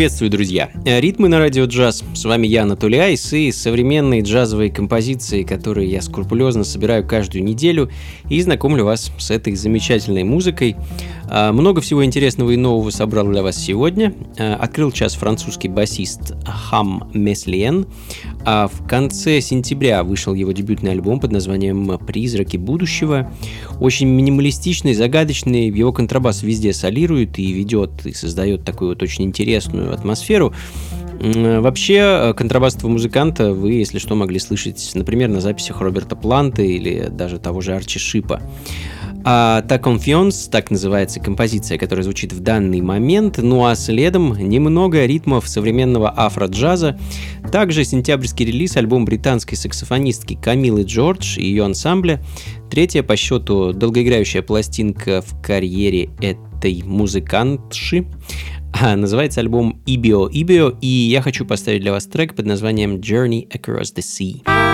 Приветствую, друзья! Ритмы на радио джаз. С вами я, Анатолий Айс, и современные джазовые композиции, которые я скрупулезно собираю каждую неделю и знакомлю вас с этой замечательной музыкой. А, много всего интересного и нового собрал для вас сегодня. А, открыл час французский басист Хам Меслиен. А в конце сентября вышел его дебютный альбом под названием «Призраки будущего». Очень минималистичный, загадочный, его контрабас везде солирует и ведет, и создает такую вот очень интересную атмосферу. Вообще, контрабасового музыканта вы, если что, могли слышать, например, на записях Роберта Планта или даже того же Арчи Шипа. А «Ta Confiance» — так называется композиция, которая звучит в данный момент, ну а следом немного ритмов современного афро-джаза. Также сентябрьский релиз, альбом британской саксофонистки Камилы Джордж и ее ансамбля. Третья по счету долгоиграющая пластинка в карьере этой музыкантши. А, называется альбом «Ибио Ибио», и я хочу поставить для вас трек под названием «Journey Across the Sea».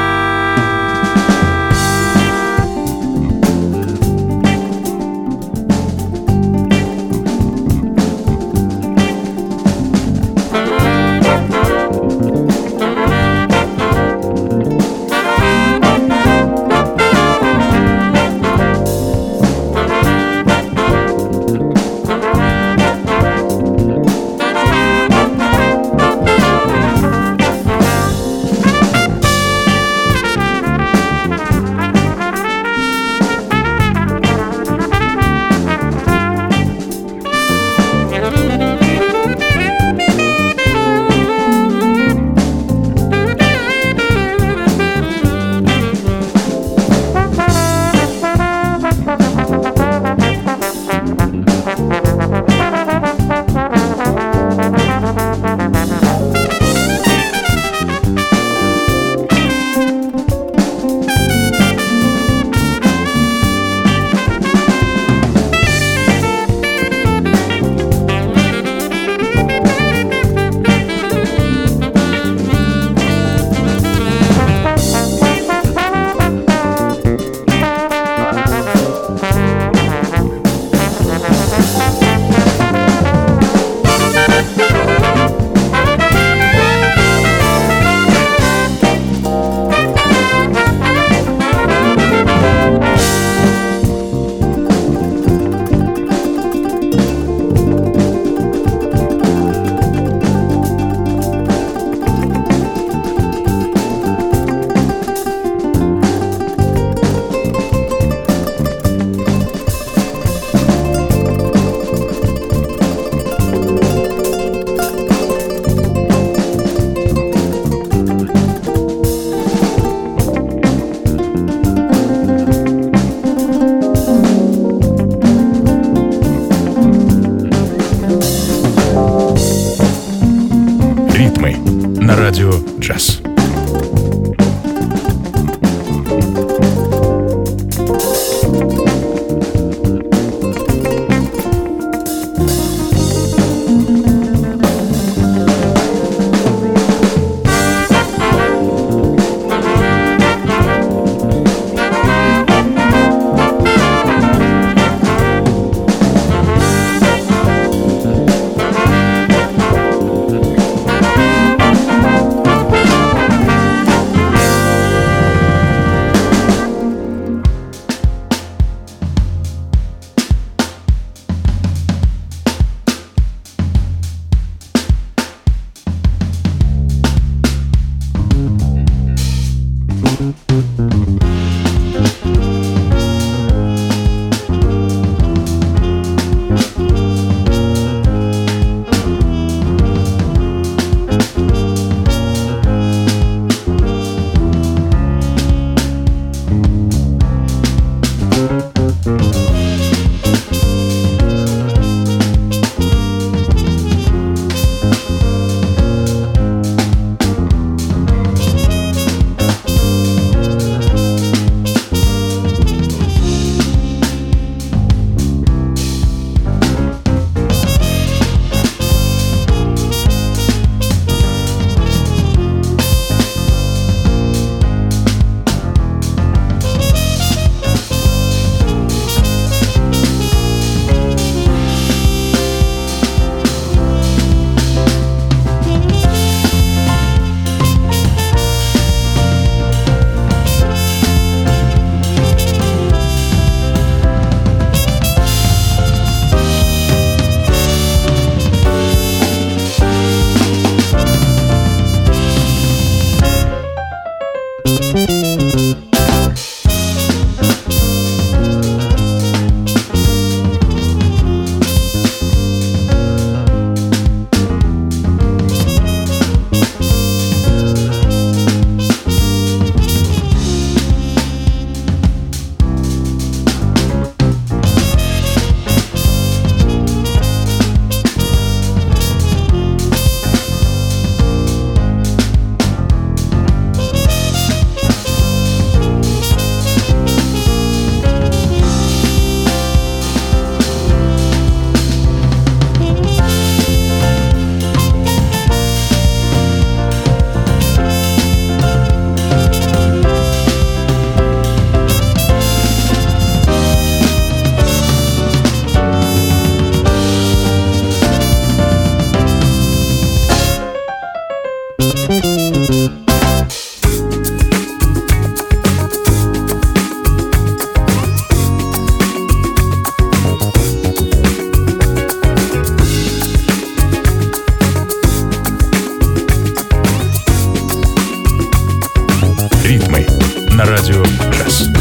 на радио «Джаз».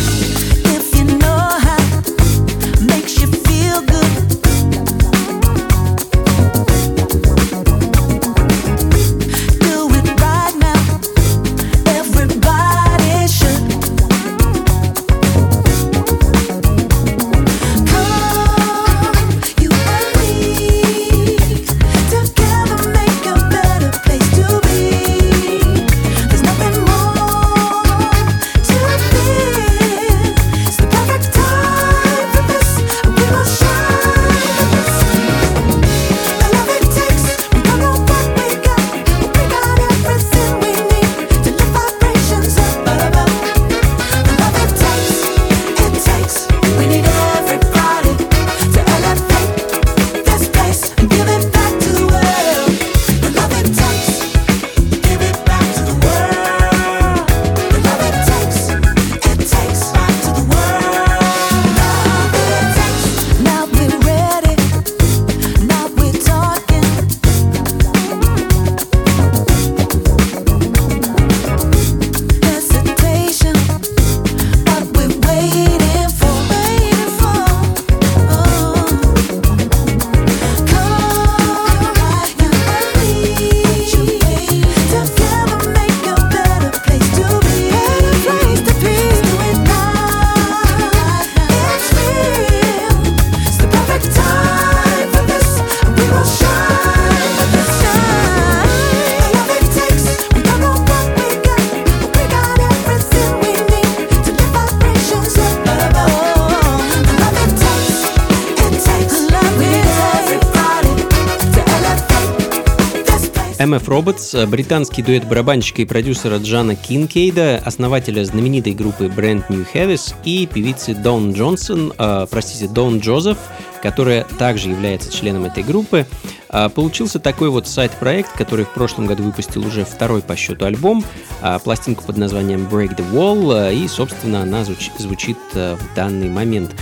MF Robots, британский дуэт барабанщика и продюсера Джана Кинкейда, основателя знаменитой группы Brand New Heavies и певицы Дон Джонсон, э, простите, Дон Джозеф, которая также является членом этой группы. Э, получился такой вот сайт-проект, который в прошлом году выпустил уже второй по счету альбом, э, пластинку под названием Break the Wall, э, и, собственно, она звуч- звучит э, в данный момент.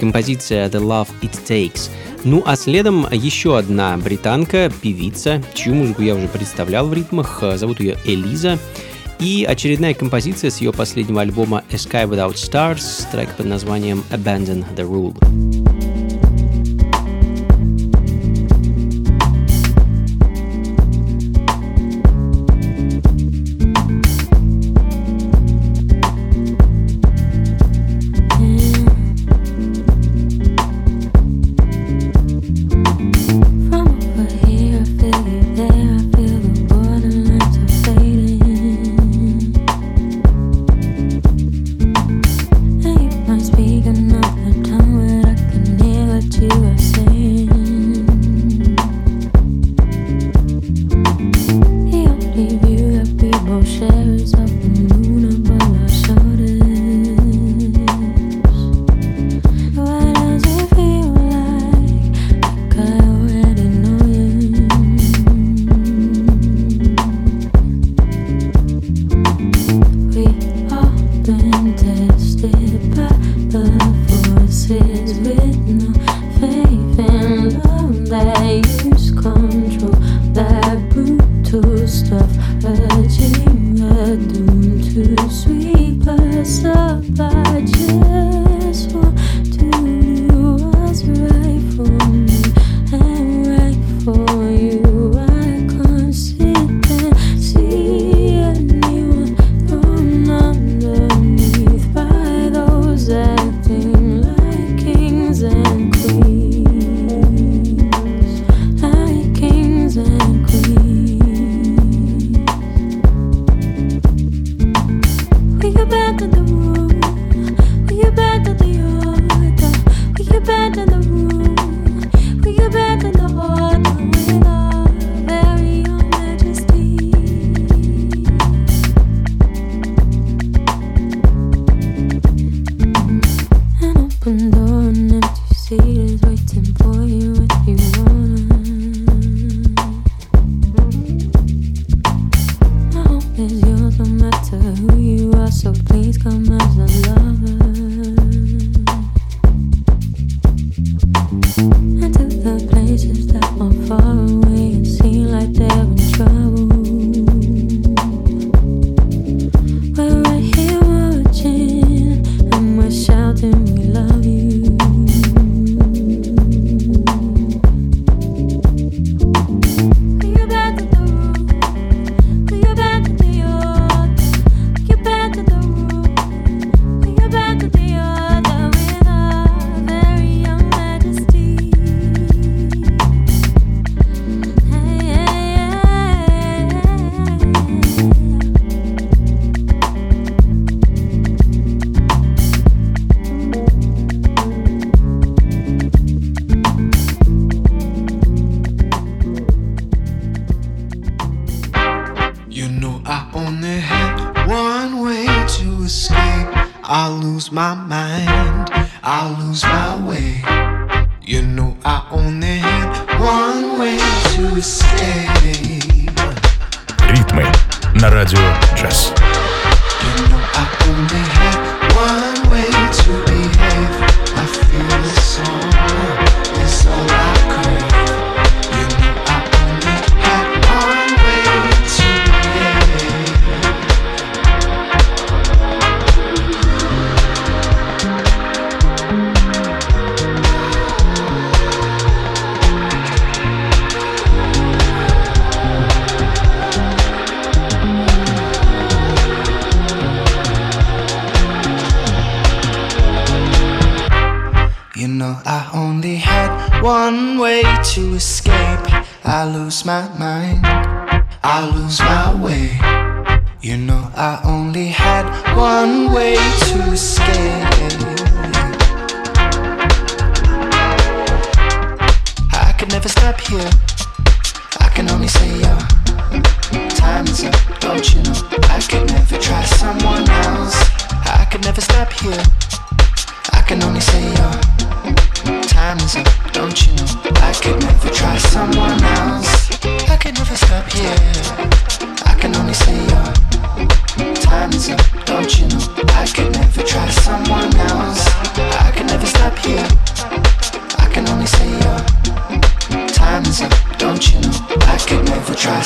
Композиция The Love It Takes – ну а следом еще одна британка, певица, чью музыку я уже представлял в ритмах, зовут ее Элиза. И очередная композиция с ее последнего альбома A Sky Without Stars, трек под названием Abandon the Rule. to stuff a dream, a doom to sweet bless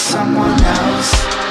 someone else.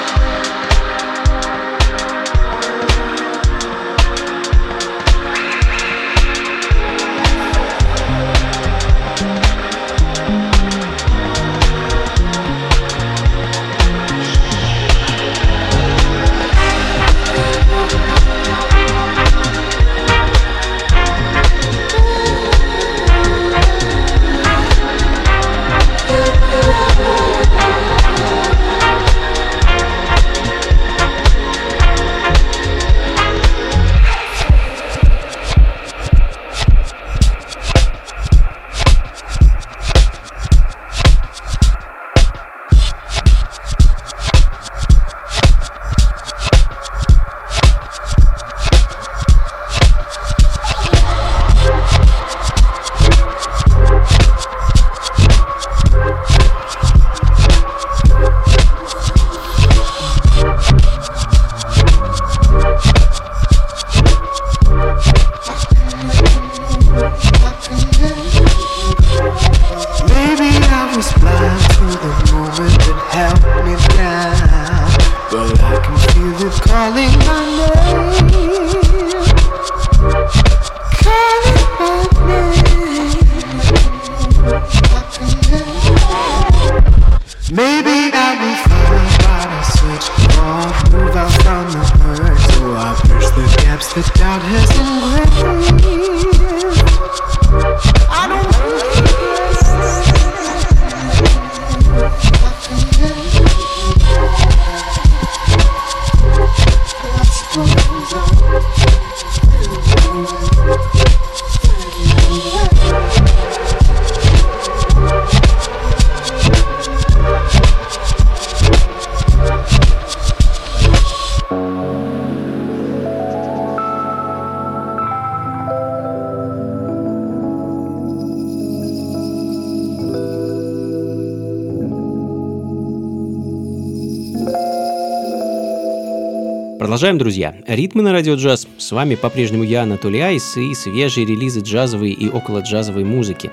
Продолжаем, друзья. Ритмы на радио джаз. С вами по-прежнему я, Анатолий Айс, и свежие релизы джазовой и около джазовой музыки.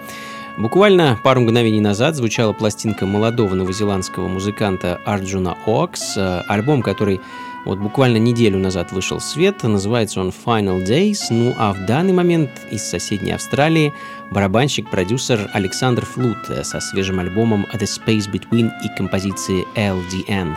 Буквально пару мгновений назад звучала пластинка молодого новозеландского музыканта Арджуна Окс, э, альбом, который вот буквально неделю назад вышел в свет, называется он Final Days, ну а в данный момент из соседней Австралии барабанщик-продюсер Александр Флут э, со свежим альбомом The Space Between и композицией LDN.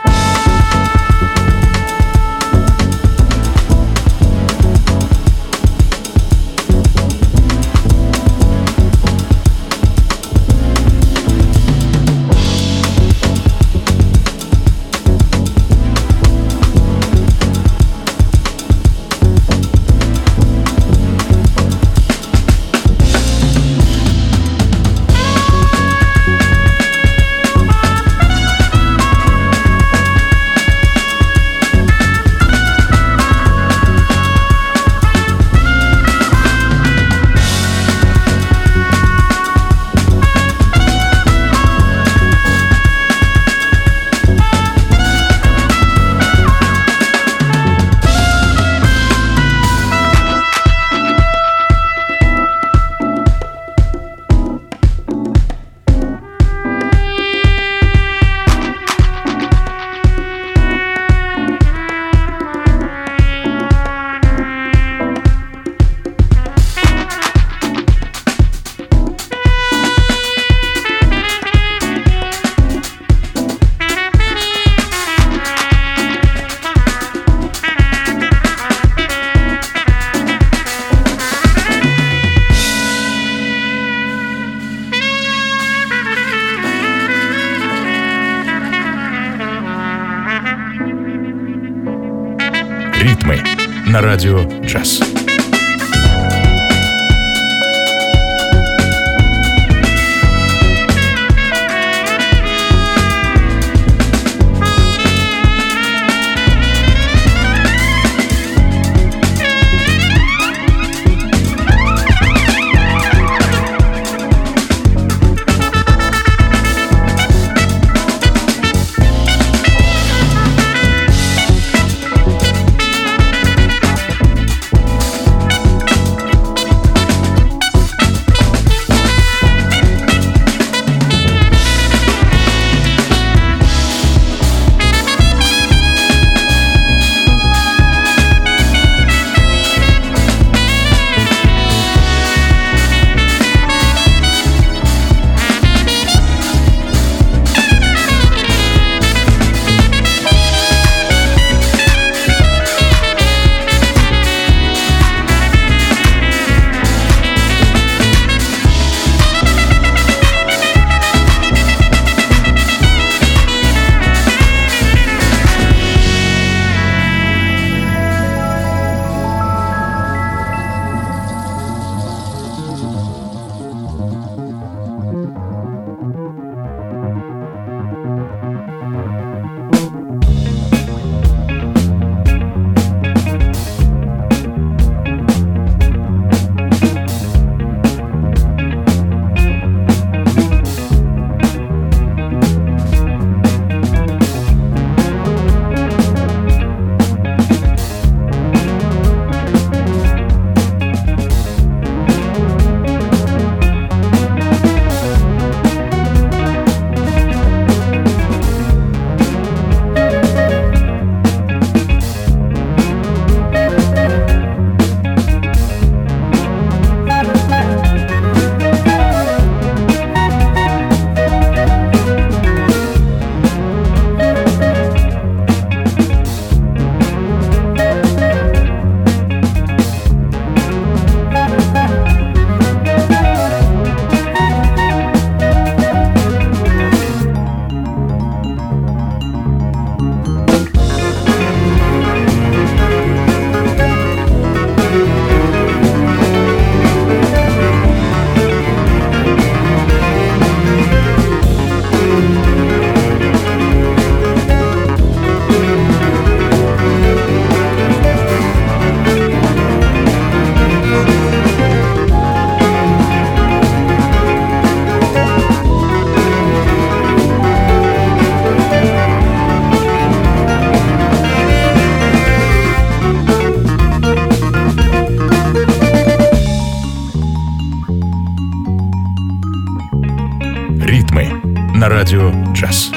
На радио джаз.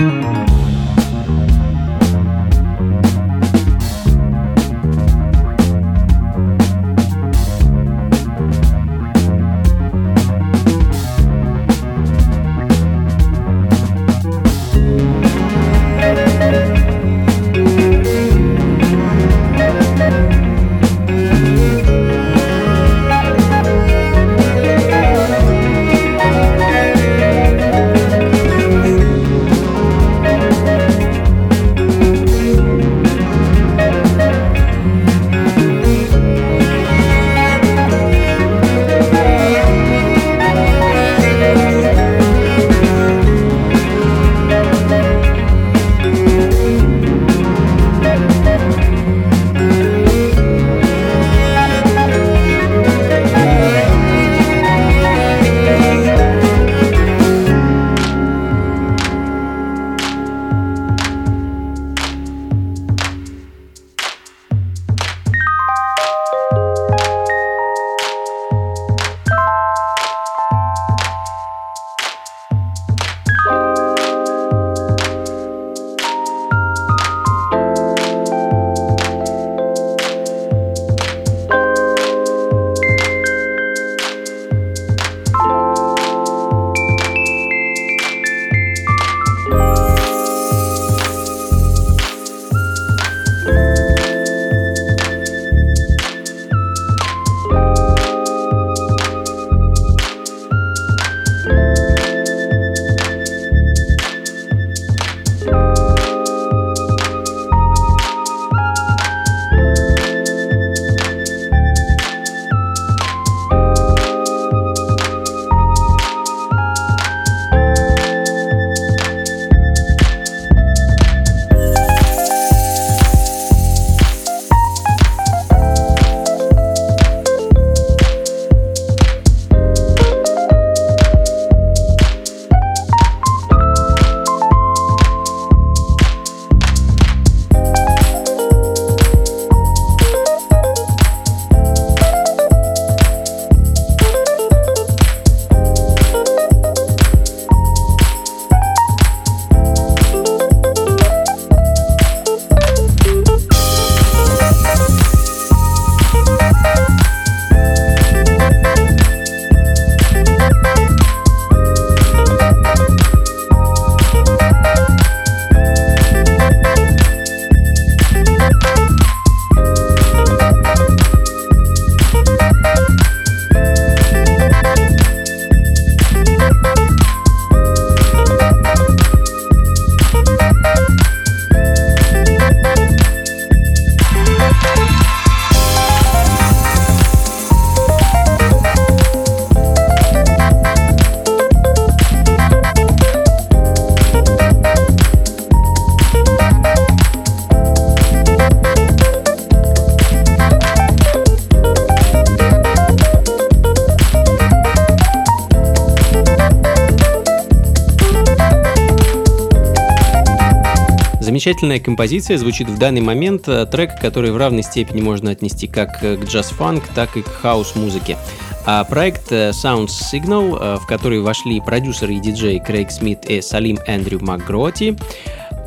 Замечательная композиция звучит в данный момент, э, трек, который в равной степени можно отнести как к джаз-фанк, так и к хаус-музыке. А проект э, Sound Signal, э, в который вошли продюсеры и диджей Крейг Смит и Салим Эндрю МакГроти,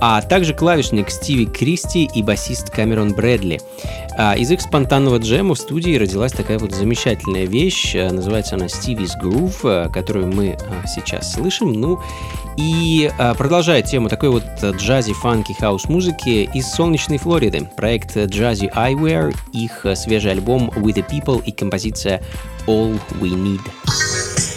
а также клавишник Стиви Кристи и басист Камерон Брэдли. А из их спонтанного джема в студии родилась такая вот замечательная вещь, называется она Stevie's Groove, которую мы сейчас слышим. Ну и а, продолжая тему такой вот джази, фанки, хаус музыки из солнечной Флориды. Проект Jazzy Eyewear, их свежий альбом With the People и композиция All We Need.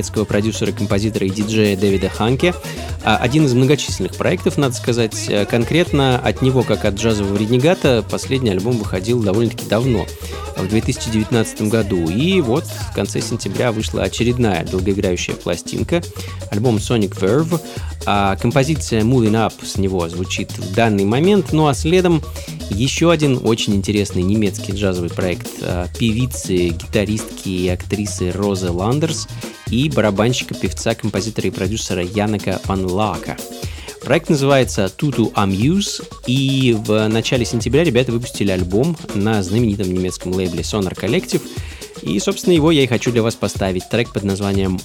Немецкого продюсера, композитора и диджея Дэвида Ханке. А, один из многочисленных проектов, надо сказать. Э, конкретно от него, как от джазового ренегата, последний альбом выходил довольно-таки давно, в 2019 году. И вот в конце сентября вышла очередная долгоиграющая пластинка, альбом Sonic Verve. А композиция Moving Up с него звучит в данный момент, ну а следом еще один очень интересный немецкий джазовый проект а, певицы, гитаристки и актрисы Розы Ландерс и барабанщика, певца, композитора и продюсера Янека Ван Лака. Проект называется Tutu Amuse, и в начале сентября ребята выпустили альбом на знаменитом немецком лейбле Sonar Collective, и, собственно, его я и хочу для вас поставить, трек под названием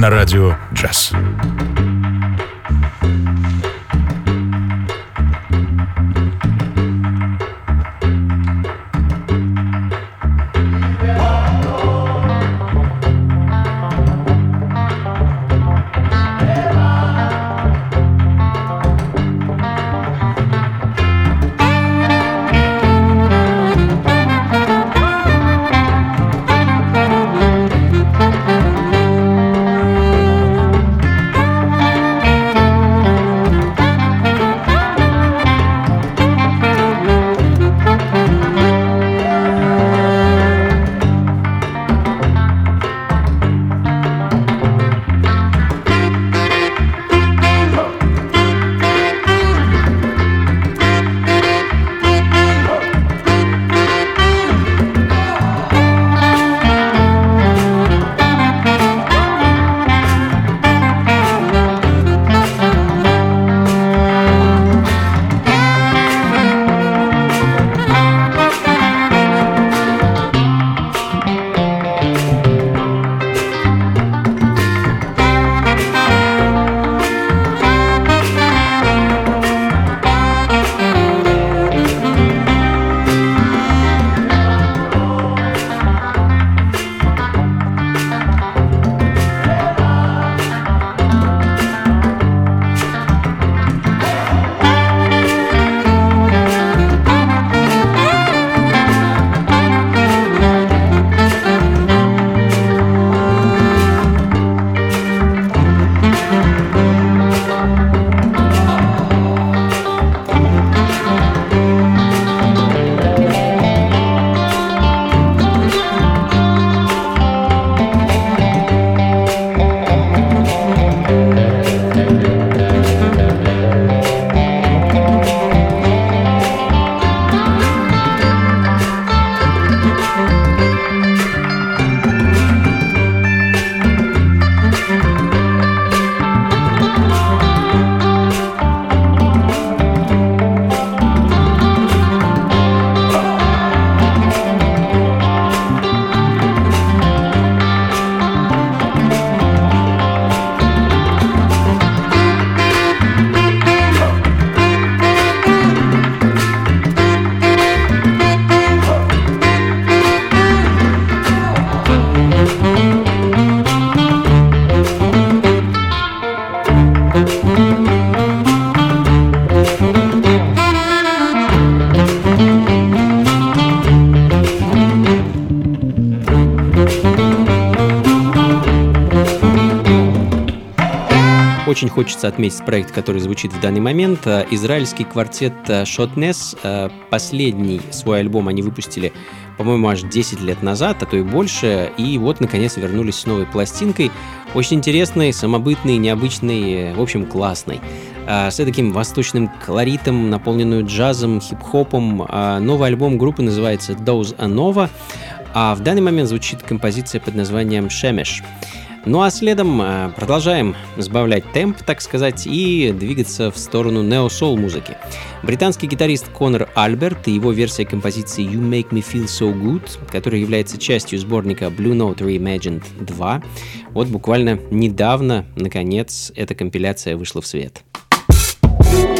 Om. радио «Джаз». Очень хочется отметить проект, который звучит в данный момент. Израильский квартет Shotness. Последний свой альбом они выпустили по-моему, аж 10 лет назад, а то и больше, и вот, наконец, вернулись с новой пластинкой, очень интересной, самобытной, необычной, в общем, классной. С таким восточным колоритом, наполненную джазом, хип-хопом. Новый альбом группы называется Dose Anova, а в данный момент звучит композиция под названием «Шемеш». Ну а следом э, продолжаем сбавлять темп, так сказать, и двигаться в сторону нео-сол музыки. Британский гитарист Конор Альберт и его версия композиции You Make Me Feel So Good, которая является частью сборника Blue Note Reimagined 2, вот буквально недавно, наконец, эта компиляция вышла в свет. Ну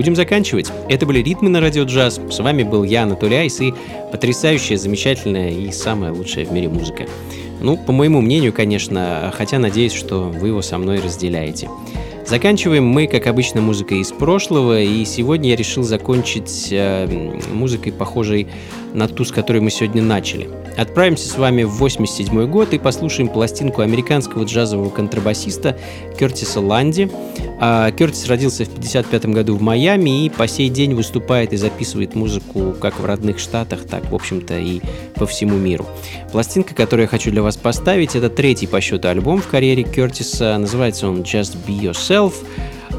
Будем заканчивать. Это были «Ритмы на радио джаз». С вами был я, Анатолий Айс, и потрясающая, замечательная и самая лучшая в мире музыка. Ну, по моему мнению, конечно, хотя надеюсь, что вы его со мной разделяете. Заканчиваем мы, как обычно, музыкой из прошлого, и сегодня я решил закончить э, музыкой, похожей на ту, с которой мы сегодня начали. Отправимся с вами в 87 год и послушаем пластинку американского джазового контрабасиста Кертиса Ланди. А, Кертис родился в 55 году в Майами и по сей день выступает и записывает музыку как в родных штатах, так, в общем-то, и по всему миру. Пластинка, которую я хочу для вас поставить, это третий по счету альбом в карьере Кертиса. Называется он Just Be Yourself.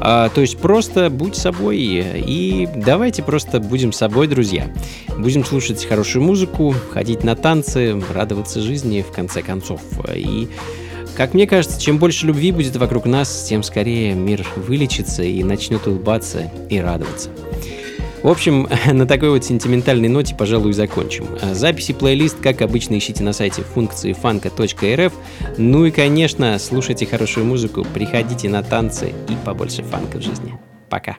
А, то есть просто будь собой и давайте просто будем собой, друзья. Будем слушать хорошую музыку, ходить на танцы, радоваться жизни в конце концов. И как мне кажется, чем больше любви будет вокруг нас, тем скорее мир вылечится и начнет улыбаться и радоваться. В общем, на такой вот сентиментальной ноте, пожалуй, закончим. А записи плейлист, как обычно, ищите на сайте функции фанка.рф. Ну и, конечно, слушайте хорошую музыку, приходите на танцы и побольше фанка в жизни. Пока.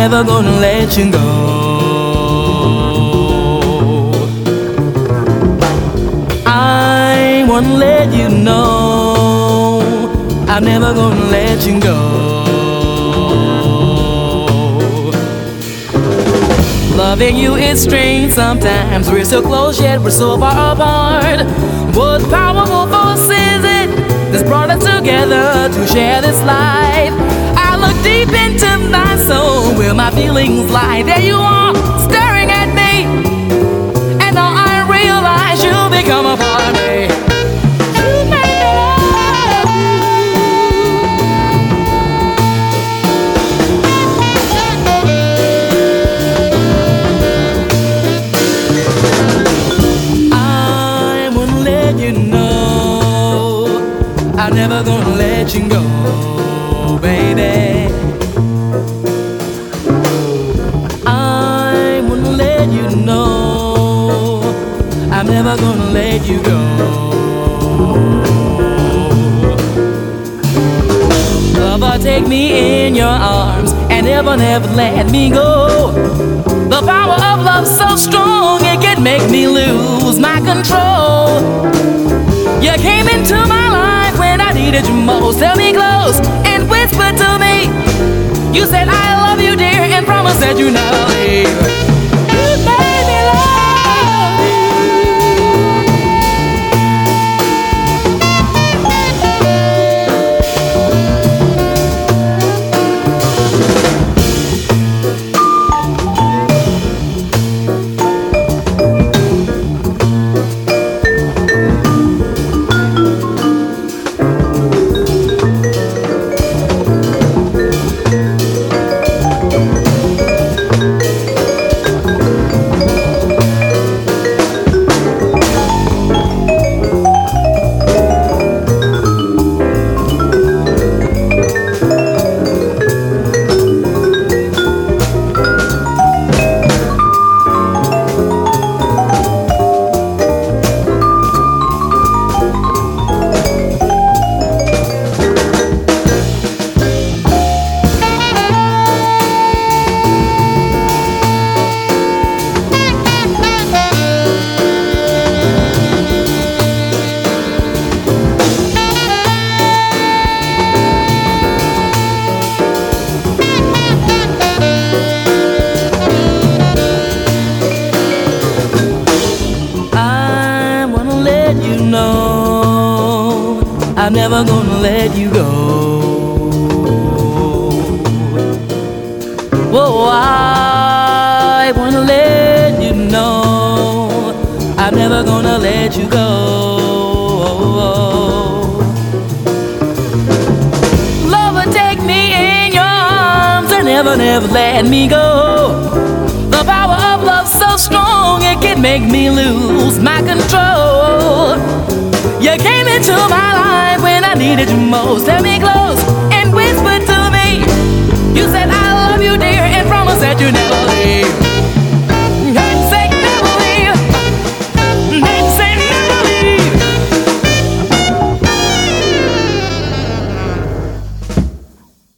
Never gonna let you go. I wanna let you know I'm never gonna let you go. Loving you is strange sometimes. We're so close yet we're so far apart. What powerful force is it that's brought us together to share this life? Deep into my soul where my feelings lie. There you are, take me in your arms and never, never let me go. The power of love so strong it can make me lose my control. You came into my life when I needed you most. Tell me close and whisper to me. You said I love you, dear, and promise that you never leave.